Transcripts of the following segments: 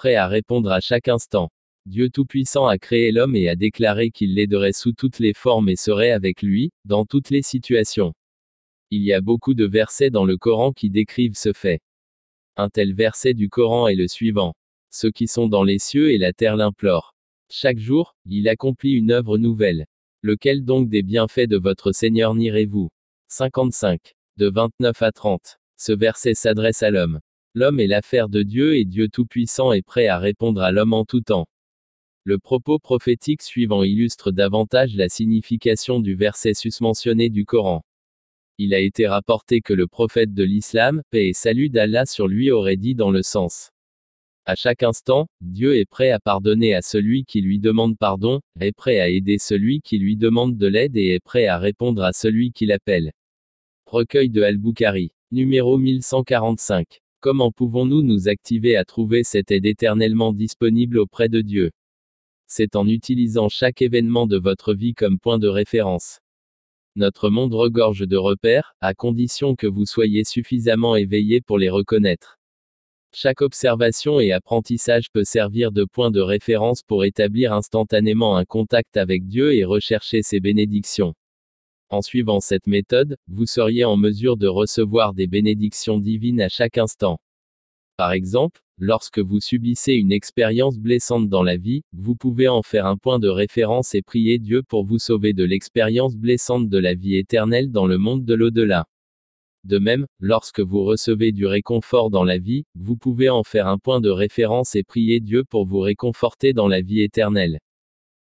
prêt à répondre à chaque instant. Dieu Tout-Puissant a créé l'homme et a déclaré qu'il l'aiderait sous toutes les formes et serait avec lui, dans toutes les situations. Il y a beaucoup de versets dans le Coran qui décrivent ce fait. Un tel verset du Coran est le suivant. Ceux qui sont dans les cieux et la terre l'implorent. Chaque jour, il accomplit une œuvre nouvelle. Lequel donc des bienfaits de votre Seigneur nierez-vous? 55. De 29 à 30. Ce verset s'adresse à l'homme. L'homme est l'affaire de Dieu et Dieu Tout-Puissant est prêt à répondre à l'homme en tout temps. Le propos prophétique suivant illustre davantage la signification du verset susmentionné du Coran. Il a été rapporté que le prophète de l'islam, paix et salut d'Allah sur lui aurait dit dans le sens. À chaque instant, Dieu est prêt à pardonner à celui qui lui demande pardon, est prêt à aider celui qui lui demande de l'aide et est prêt à répondre à celui qui l'appelle. Recueil de Al-Bukhari. Numéro 1145. Comment pouvons-nous nous activer à trouver cette aide éternellement disponible auprès de Dieu? C'est en utilisant chaque événement de votre vie comme point de référence. Notre monde regorge de repères, à condition que vous soyez suffisamment éveillé pour les reconnaître. Chaque observation et apprentissage peut servir de point de référence pour établir instantanément un contact avec Dieu et rechercher ses bénédictions. En suivant cette méthode, vous seriez en mesure de recevoir des bénédictions divines à chaque instant. Par exemple, lorsque vous subissez une expérience blessante dans la vie, vous pouvez en faire un point de référence et prier Dieu pour vous sauver de l'expérience blessante de la vie éternelle dans le monde de l'au-delà. De même, lorsque vous recevez du réconfort dans la vie, vous pouvez en faire un point de référence et prier Dieu pour vous réconforter dans la vie éternelle.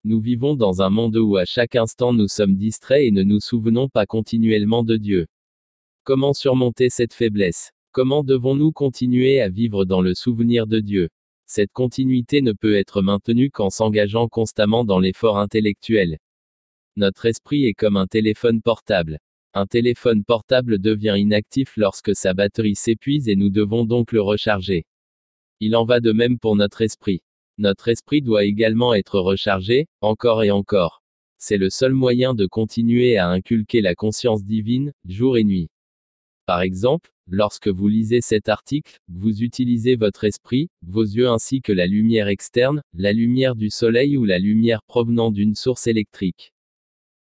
Nous vivons dans un monde où à chaque instant nous sommes distraits et ne nous souvenons pas continuellement de Dieu. Comment surmonter cette faiblesse? Comment devons-nous continuer à vivre dans le souvenir de Dieu? Cette continuité ne peut être maintenue qu'en s'engageant constamment dans l'effort intellectuel. Notre esprit est comme un téléphone portable. Un téléphone portable devient inactif lorsque sa batterie s'épuise et nous devons donc le recharger. Il en va de même pour notre esprit. Notre esprit doit également être rechargé, encore et encore. C'est le seul moyen de continuer à inculquer la conscience divine, jour et nuit. Par exemple, lorsque vous lisez cet article, vous utilisez votre esprit, vos yeux ainsi que la lumière externe, la lumière du soleil ou la lumière provenant d'une source électrique.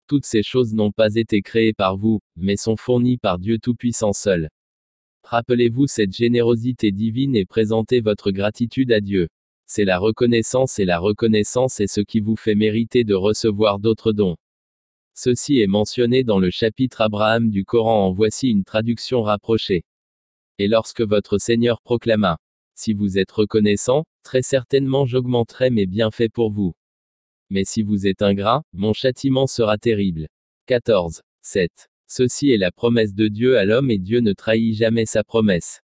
Toutes ces choses n'ont pas été créées par vous, mais sont fournies par Dieu Tout-Puissant seul. Rappelez-vous cette générosité divine et présentez votre gratitude à Dieu. C'est la reconnaissance et la reconnaissance est ce qui vous fait mériter de recevoir d'autres dons. Ceci est mentionné dans le chapitre Abraham du Coran en voici une traduction rapprochée. Et lorsque votre Seigneur proclama, Si vous êtes reconnaissant, très certainement j'augmenterai mes bienfaits pour vous. Mais si vous êtes ingrat, mon châtiment sera terrible. 14. 7. Ceci est la promesse de Dieu à l'homme et Dieu ne trahit jamais sa promesse.